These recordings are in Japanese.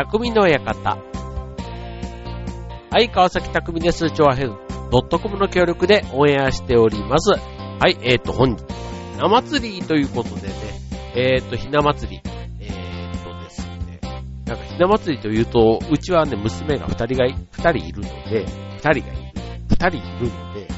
匠の館。はい、川崎匠です。調和編ドットコムの協力でオンエアしております。はい、えっ、ー、と、本日はひな祭りということでね、えっ、ー、と、ひな祭り。えっ、ー、とですね、なんかひな祭りというと、うちはね、娘が二人が、二人いるので、二人がいる、二人いるので、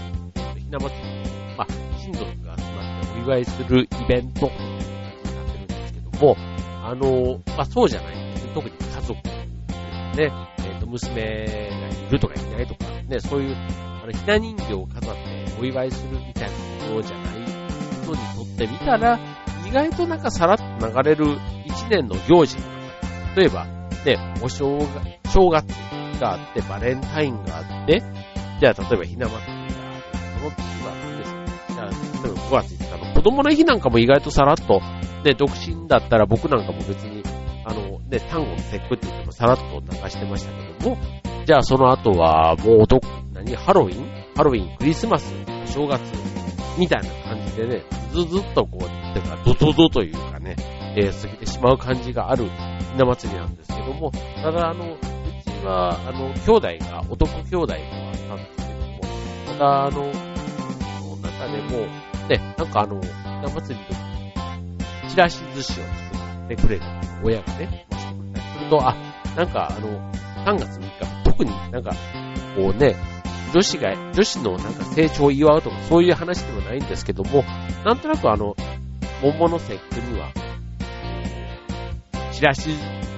ひな祭り、まあ、親族が集まってお祝いするイベントになってるんですけども、あの、まあ、そうじゃないんで特に家族。ね、えっ、ー、と、娘がいるとかいないとか、ね、そういう、あの、ひな人形を飾ってお祝いするみたいなことじゃない人にとってみたら、意外となんかさらっと流れる一年の行事。の中例えば、ね、お正月、正月があって、バレンタインがあって、じゃあ、例えばひな祭りがある。その次はですかじゃあ、例えば5月5日の子供の日なんかも意外とさらっと、ね、独身だったら僕なんかも別にあの、ね、単語の節句って言ってもさらっと流してましたけども、じゃあその後は、もうど、何、ハロウィン？ハロウィン、クリスマス、正月、みたいな感じでね、ずずっとこう、てか、ドドドというかね、えー、過ぎてしまう感じがあるひな祭りなんですけども、ただあの、うちは、あの、兄弟が、男兄弟がったんですけども、ただあの、の中でも、ね、なんかあの、ひな祭りの時に、チラシ寿司を作ってくれる親がね、してくれたりすると、あ、なんかあの、3月3日、特になんか、こうね、女子が、女子のなんか成長を祝うとかそういう話ではないんですけども、なんとなくあの、桃の節句には、チラシ、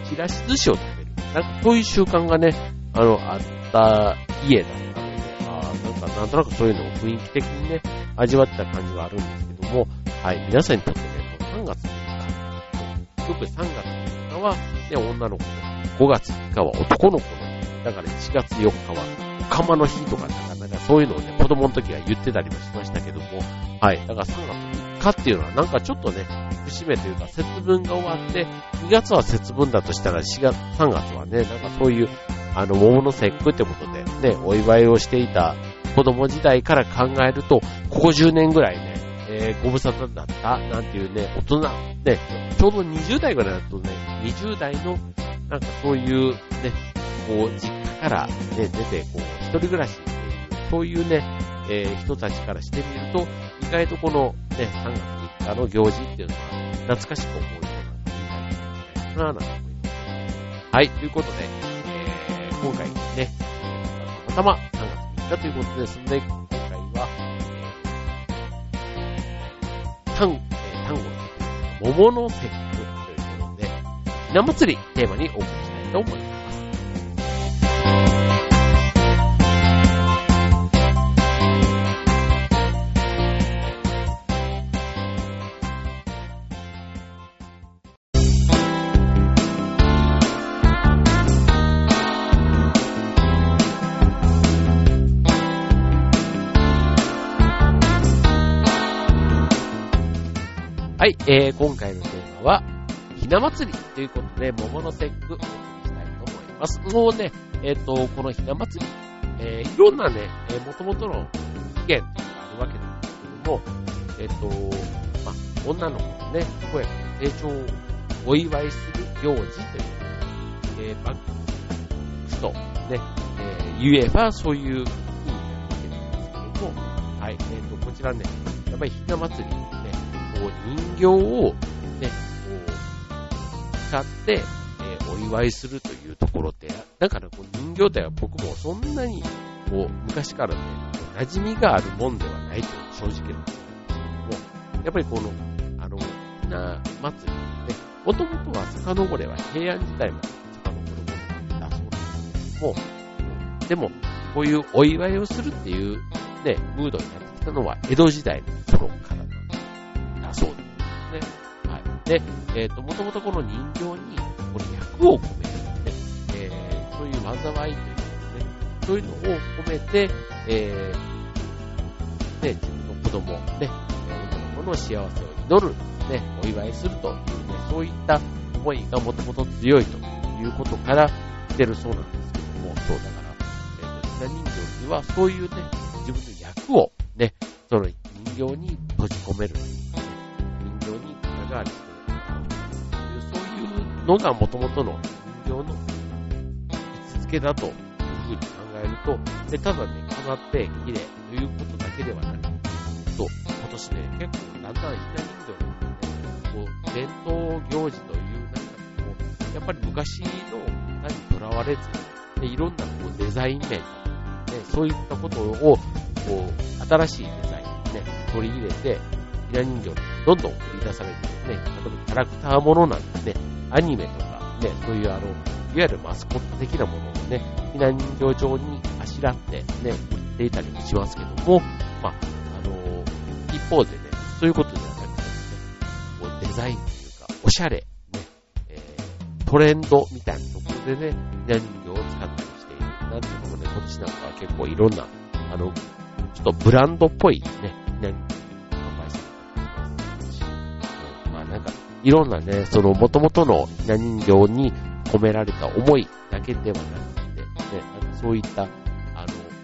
チラシ寿司を食べる。なんかそういう習慣がね、あの、あった家だったので、あなんかなんとなくそういうのを雰囲気的にね、味わった感じはあるんですけども、はい、皆さんにとってね、この3月3日、よく3月3日は、ね、女の子5月3日は男の子の日。だから1月4日は、おかの日とかなかなかそういうのをね、子供の時は言ってたりもしましたけども、はい。だから3月3日っていうのはなんかちょっとね、節目というか節分が終わって、2月は節分だとしたら4月、3月はね、なんかそういう、あの、桃の節句ってことでね、お祝いをしていた子供時代から考えると、ここ10年ぐらいね、えー、ご無沙汰だったなんていうね、大人、ね、ちょうど20代ぐらいだとね、20代のなんかそういうね、こう、実家からね、出て、こう、一人暮らしっていう、そういうね、えー、人たちからしてみると、意外とこのね、3月3日の行事っていうのは、懐かしく思うようなんじゃないかな、なんて思います。はい、ということで、えー、今回ね、たまたま3月3日ということですので、単、えー、単語の桃の節句ひな祭りテーマにお送りしたいと思います。はい、えー、今回のテーマは、ひな祭りということで、桃の節句を、お聞きしたいと思います。もうね、えっ、ー、と、このひな祭り、えー、いろんなね、えー、元々の起源っていうのがあるわけなんですけども、えっ、ー、と、まあ、女の子のね、健や成長をお祝いする行事という、えー、バックとね、えー、言えばそういう意味なるわけなんですけども、はい、えっ、ー、と、こちらね、やっぱりひな祭り、こう人形をね、こう使って、えー、お祝いするというところって、だからこう人形体は僕もそんなにこう昔からね、馴染みがあるもんではないという正直なんですけども、やっぱりこの、あの、な祭りね、もともとは遡れば平安時代まで遡るものだそうなんですけども、でも、こういうお祝いをするっていうね、ムードになってきたのは江戸時代の頃。で、えっ、ー、と、もともとこの人形に、これ役を込めて、ね、えー、そういう災いというかね、そういうのを込めて、えー、ね、自分の子供、ね、女の子の幸せを祈る、ね、お祝いするというね、そういった思いがもともと強いということから来てるそうなんですけども、そうだから、えっ、ー、と、ひな人形にはそういうね、自分の役をね、その人形に閉じ込める、人形に肩代わりしてのが元々の人形の位置づけだというふうに考えると、でただね、飾って綺麗ということだけではなくと、今年ね、結構だんだんひな人形のね、こう、伝統行事という中でも、やっぱり昔の歌にとらわれず、でいろんなこうデザイン面、ね、そういったことを、こう、新しいデザインね、取り入れて、ひな人形にどんどん繰り出されてね、例えばキャラクターものなんてね、アニメとかね、そういうあの、いわゆるマスコット的なものをね、ひな人形上にあしらってね、売っていたりもしますけども、まあ、あのー、一方でね、そういうことではなくて、ね、こうデザインというか、おしゃれ、ね、えー、トレンドみたいなところでね、ひな人形を使ったりしている。なんていうのもね、今年なんかは結構いろんな、あの、ちょっとブランドっぽいね、ひないろんなね、その元々のひな人形に込められた思いだけではなくて、ね、なんかそういった、あの、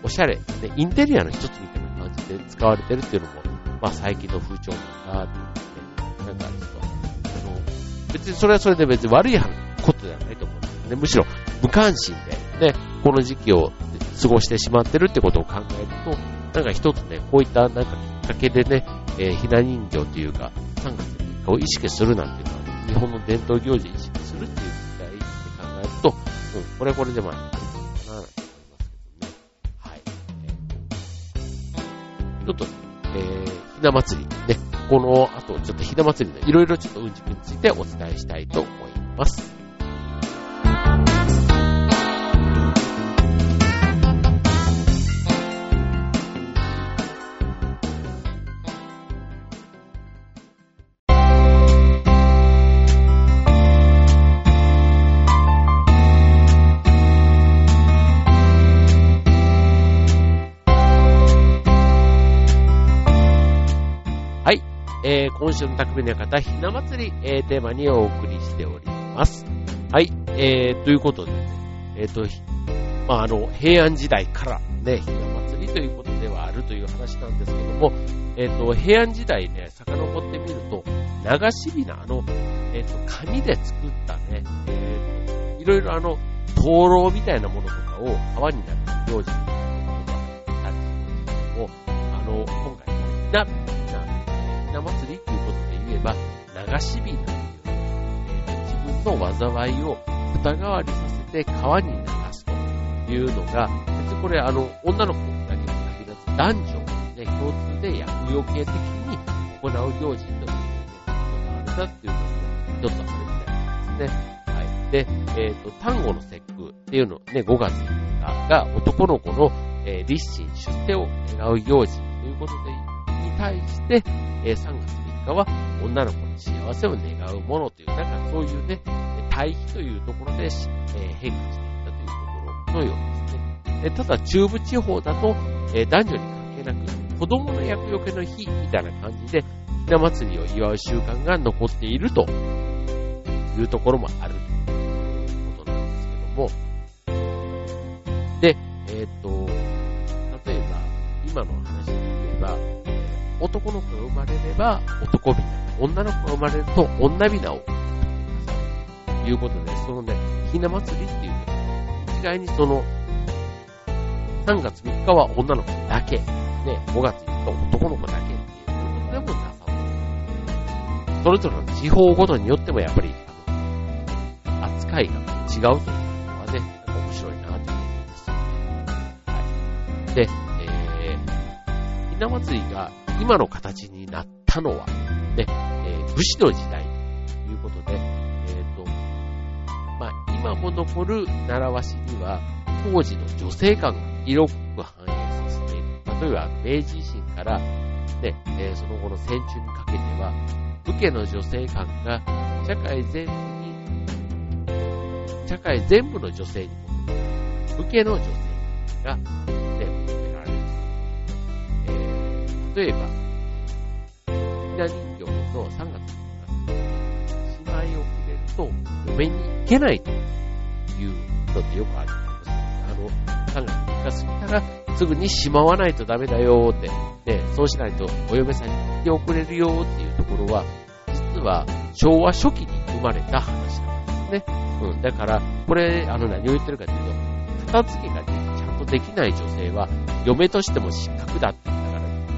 おしゃれ、ね、インテリアの一つみたいな感じで使われてるっていうのも、まあ最近の風潮なんだっていうね、なんかちょっと、あの、別にそれはそれで別に悪いことではないと思うんですよね。むしろ無関心で、ね、この時期を過ごしてしまってるってことを考えると、なんか一つね、こういったなんかきっかけでね、えー、ひな人形というか、3月を意識するなんていうのは、日本の伝統行事を意識するっていう時代って考えると、うん、これはこれでまあ、いいかなと思いますけどね。はい。えー、ちょっと、えー、ひな祭りね、この後、ちょっとひな祭りのいろいろちょっとうんちくについてお伝えしたいと思います。今週の匠の方、ひな祭り、えー、テーマにお送りしております。はい、えー、ということで、ね、えっ、ー、と、まあ、あの、平安時代からね、ひな祭りということではあるという話なんですけども、えっ、ー、と、平安時代ね、遡ってみると、流しびな、あの、えっ、ー、と、紙で作ったね、えっ、と、いろいろあの、灯籠みたいなものとかを川になる行事みたいなものがあったりするんですけども、あの、今回、ひなひな祭りえば、流し火という、えー、自分の災いを蓋代わりさせて川に流すというのが、別にこれあの、女の子だけに限らず、男女ね、共通で厄除け的に行う行事というのがあるんだっていうのも一つあるみたいですね。はい。で、えっ、ー、と、単語の節句っていうのね、5月が男の子の、えー、立身出世を願う行事ということでに対して、えー、3月3日は女の子に幸せを願うものという、なんかそういうね、対比というところで、えー、変化していったというところのようですね。えただ中部地方だと、え男女に関係なく、子供の厄除けの日みたいな感じで、ひな祭りを祝う習慣が残っているというところもあるということなんですけども、で、えっ、ー、と、例えば、今の話、男の子が生まれれば男びな、女の子が生まれると女びなをということで、そのね、ひな祭りっていうね、一概にその、3月3日は女の子だけ、ね、5月3日は男の子だけっていうことでもなさそう。それぞれの地方ごとによってもやっぱり、あの、扱いが違うというのはね、面白いなと思うんですよね。はい。で、えー、ひな祭りが今の形になったのは、ね、えー、武士の時代ということで、えっ、ー、と、まあ、今も残る習わしには、当時の女性感が色濃く反映させている。例えば、明治維新から、ね、えー、その後の戦中にかけては、武家の女性感が社会全部に、社会全部の女性に求められる。武家の女性が、例えば、な人形の3月にしまい遅れると、嫁に行けないというのってよくあります。あの、3月3日過ぎたら、すぐにしまわないとダメだよって、ね、そうしないとお嫁さんに行って遅れるよっていうところは、実は昭和初期に生まれた話なんですね。うん。だから、これ、あの、何を言ってるかというと、片付けがね、ちゃんとできない女性は、嫁としても失格だって、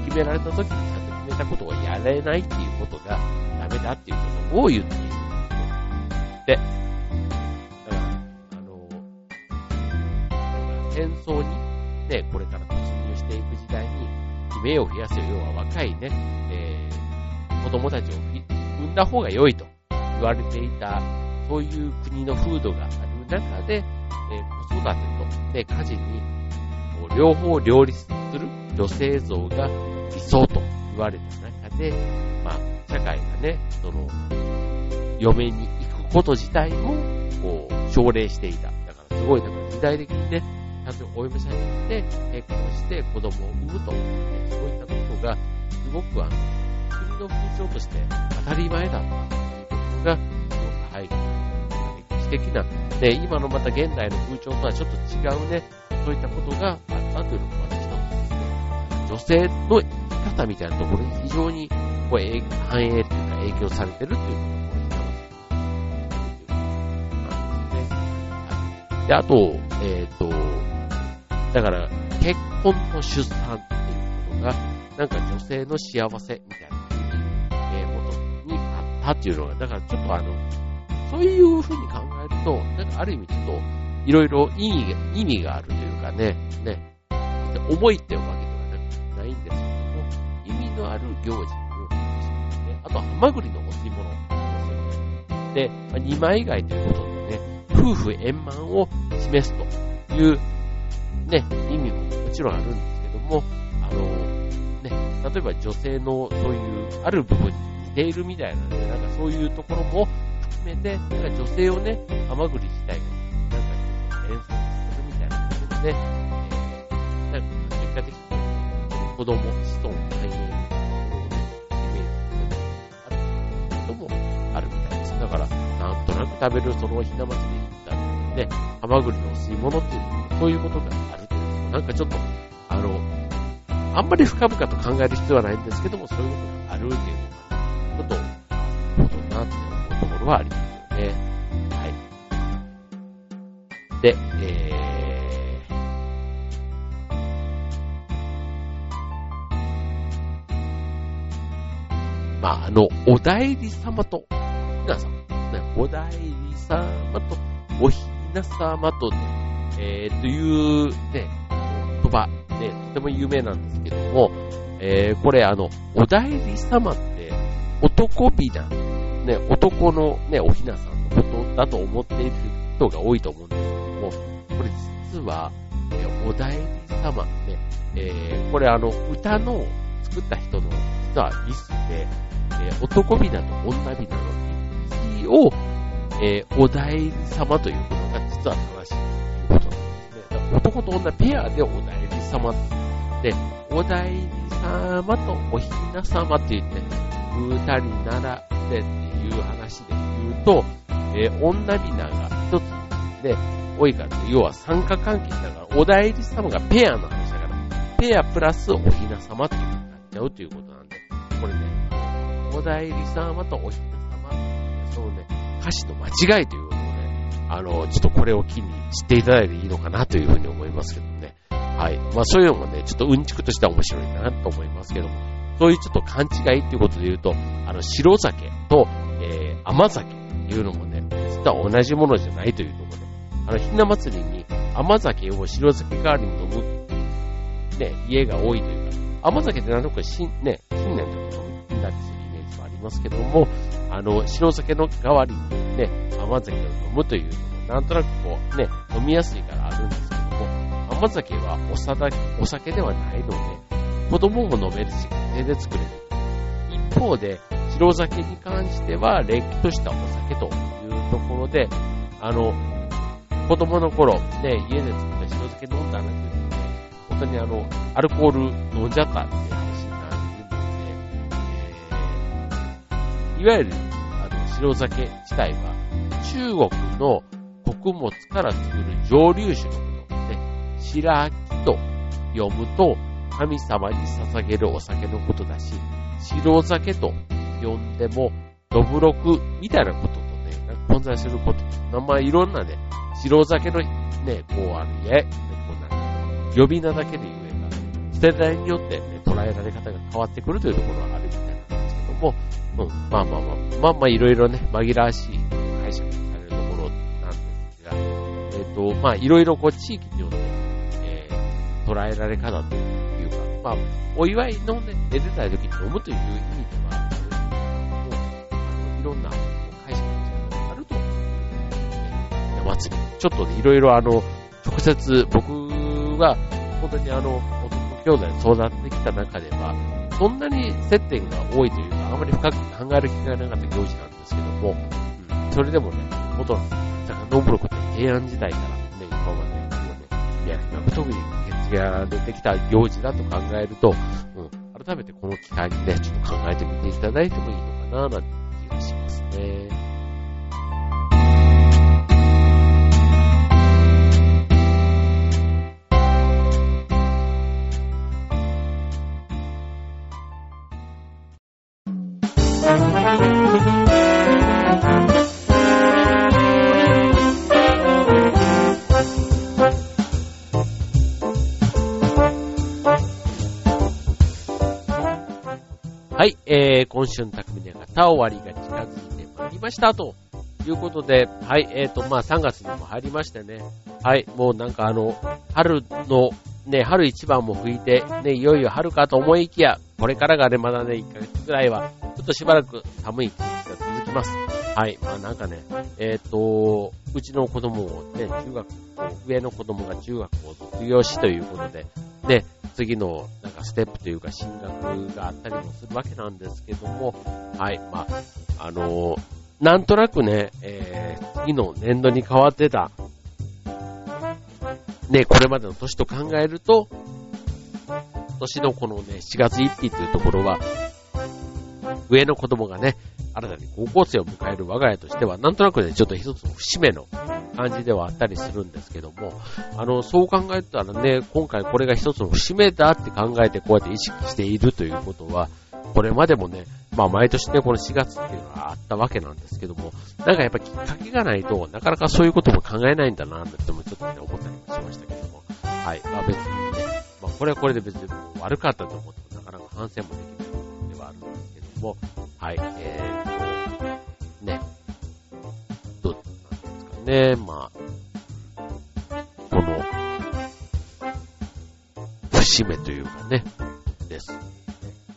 決められた時にちゃんと決めたことをやれないっていうことがダメだっていうことを言っているで。だから、あの、戦争にね、これから突入していく時代に、悲鳴を増やすよ、要は若いね、えー、子供たちを産んだ方が良いと言われていたそういう国の風土がある中で、えー、子育てと、ね、家事に、両方両立する女性像が理想と言われた中で、まあ、社会がね、その、嫁に行くこと自体も、こう、奨励していた。だからすごい、だから時代的にね、ちゃんとお嫁さんに行って、結婚して子供を産むと、ね、そういったことが、すごくあの、国の風潮として当たり前だったということが、すごく背景に、歴史的な、ね、今のまた現代の風潮とはちょっと違うね、そういったことがあったというのが私のね、女性の方みたいなところに非常にこう反映というか影響されてるっていうのがこれなんでね。で、あと、えっ、ー、と、だから、結婚と出産っていうことが、なんか女性の幸せみたいな、えー、ことにあったっていうのが、だからちょっとあの、そういうふうに考えると、なんかある意味ちょっと、いろいろ意味が、意味があるというかね、ね、重いっていうわけで意味のある行事のようで。あとは、ハマグリのお吸い物ですよね。で、まあ、二枚貝ということでね、夫婦円満を示すという、ね、意味ももちろんあるんですけども、あの、ね、例えば女性のそういうある部分に似ているみたいなね、なんかそういうところも含めて、なんか女性をね、ハマグリ自体が、なんか演奏するみたいなことで、えー、なんか結果的に子供、子孫繁栄から、なんとなく食べるそのひな祭りだね、ハマグリの吸い物っていう、そういうことがあるというのなんかちょっと、あの、あんまり深々と考える必要はないんですけども、そういうことがあるっていうのが、ちょっとほどなって思うところはありますよね。はい。で、えー、まあ、あの、お代理様と、皆さん、お代理様と、おひな様とね、えー、というね、言葉、ね、とても有名なんですけども、えー、これあの、お代理様って、男美なね、男のね、おひなさんのことだと思っている人が多いと思うんですけども、これ実は、えお代理様ね、えー、これあの、歌の作った人の実はミスで、えー、男びなと女びなのを、えー、お代様ということが実は正しいということなんですね。男と女ペアでお代理様で、お代理様とおひな様って言って、二人ならでっていう話で言うと、えー、女びなが一つで多いから、要は参加関係だから、お代理様がペアの話だから、ペアプラスおひな様っていう風になっちゃうということなんで、これね、お代理様とおひな様、のね、歌詞の間違いということをね、あの、ちょっとこれを機に知っていただいていいのかなというふうに思いますけどね。はい。まあそういうのもね、ちょっとうんちくとしては面白いかなと思いますけども、そういうちょっと勘違いっていうことで言うと、あの、白酒と、えー、甘酒っていうのもね、実は同じものじゃないというところで、あの、ひな祭りに甘酒を白酒代わりに飲む、ね、家が多いというか、甘酒ってなんとか新、ね、新年の時飲んだりするますけども、あの、白酒の代わりにね、甘酒を飲むというのも、なんとなくこう、ね、飲みやすいからあるんですけども、甘酒はおさだお酒ではないので、子供も飲めるし、家庭で作れる。一方で、白酒に関しては、れっきとしたお酒というところで、あの、子供の頃、ね、家で作った白酒飲んだ話ですね、本当にあの、アルコール飲んじゃったっていわゆる、あの、白酒自体は、中国の穀物から作る蒸留酒のことで、白木と読むと、神様に捧げるお酒のことだし、白酒と呼んでも、どぶろくみたいなこととね、混在すること、まあ、いろんなね、白酒のね、こうある、え、こうな呼び名だけで言えば、世代によってね、捉えられ方が変わってくるというところはあるみたいな。も、うん、まあまあまあ、まあまあいろいろね、紛らわしい解釈されるところなんですが、えっ、ー、と、まあいろいろこう地域によって、えー、捉えられ方というか、まあ、お祝いのね、出てた時に飲むという意味では、もう、いろんな解釈があると思うんですね。山祭り。ちょっとね、いろいろあの、直接僕が、本当にあの、兄弟で育ってきた中では、そんなに接点が多いというか、あまり深く考える気がなかった行事なんですけども、うん、それでもね、元、ノンブロックって平安時代からね、今まで、ね、いや、特に血が出てきた行事だと考えると、うん、改めてこの機会にね、ちょっと考えてみていただいてもいいのかな、なんて気がしますね。はい、えー、今週の匠の方終わりが近づいてまいりましたということで、はい、えーと、まあ3月にも入りましてね、はい、もうなんかあの、春の、ね、春一番も吹いて、ね、いよいよ春かと思いきや、これからがね、まだね、1ヶ月くらいは、ちょっとしばらく寒い季節が続きます。はい、まあなんかね、えっ、ー、と、うちの子供をね、中学、上の子供が中学を卒業しということで、で、次のなんかステップというか進学があったりもするわけなんですけども、はい、まあ、あのー、なんとなくね、えー、次の年度に変わってた、ね、これまでの年と考えると、今年のこのね、7月1日というところは、上の子供がね、新たに高校生を迎える我が家としては、なんとなくね、ちょっと一つの節目の感じではあったりするんですけども、あの、そう考えたらね、今回これが一つの節目だって考えてこうやって意識しているということは、これまでもね、まあ毎年ね、この4月っていうのがあったわけなんですけども、なんかやっぱきっかけがないと、なかなかそういうことも考えないんだなってもちょっとね、思ったりもしましたけども、はい。まあ別にね、まあこれはこれで別に悪かったと思ってもなかなか反省もできない部分ではあるんですけども、はい。えーね、まあ、この、節目というかね、です。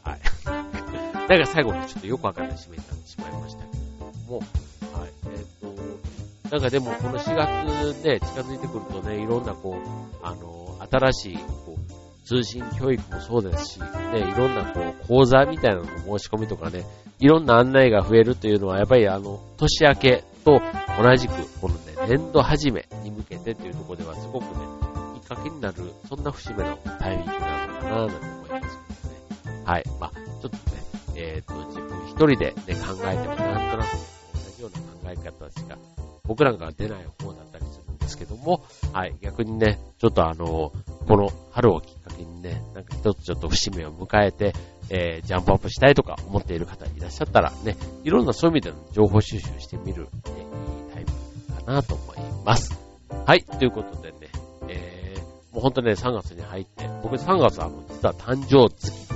はい。なんか最後にちょっとよくわかんない締めになってしまいましたけども、はい。えっ、ー、と、なんかでもこの4月ね、近づいてくるとね、いろんなこう、あの、新しい、こう、通信教育もそうですし、ね、いろんなこう、講座みたいなのの申し込みとかね、いろんな案内が増えるというのは、やっぱりあの、年明けと同じく、このね、年度始めに向けてというところでは、すごくね、きっかけになる、そんな節目のタイミングなのかな、なんて思いますけどね。はい。まあ、ちょっとね、えっ、ー、と、自分一人でね、考えてもなんとなく同じような考え方しか、僕らが出ない方だったりするんですけども、はい。逆にね、ちょっとあの、この春をきっかけにね、なんか一つちょっと節目を迎えて、えー、ジャンプアップしたいとか思っている方いらっしゃったらね、いろんなそういう意味での情報収集してみる、ね、いいタイミングかなと思います。はい、ということでね、えー、もう本当ね、3月に入って、僕3月は実は誕生月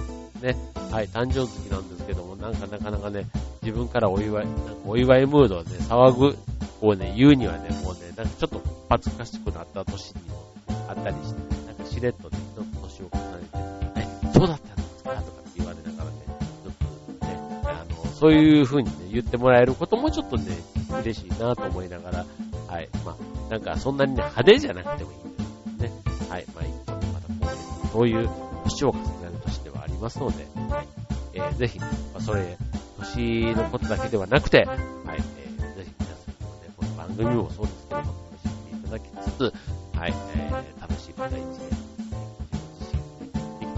ね、はい、誕生月なんですけども、なんかなかなかね、自分からお祝い、なんかお祝いムードをね、騒ぐ、こうね、言うにはね、もうね、なんかちょっと恥ずかしくなった年にもあったりして、ね、なんかしれっとね、一つ年を重ねて、ね、そうだったそういう風にね、言ってもらえることもちょっとね、嬉しいなと思いながら、はい。まあ、なんかそんなにね、派手じゃなくてもいいんですね。はい。まあ、一個また今月そういう年を重ねる年ではありますので、はい。えー、ぜひ、まあ、それ、年のことだけではなくて、はい。えー、ぜひ皆さんもね、この番組もそうですけども、楽しんでいただきつつ、はい。えー、楽しい方一年、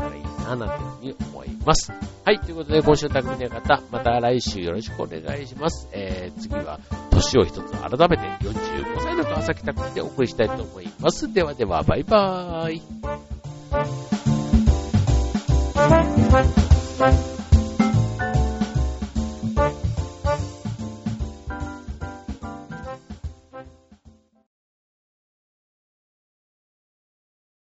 たらいいな、なんていうふうに思います。はい、ということで今週匠の方、また来週よろしくお願いします。えー、次は年を一つ改めて45歳の川崎匠でお送りしたいと思います。ではでは、バイバーイ。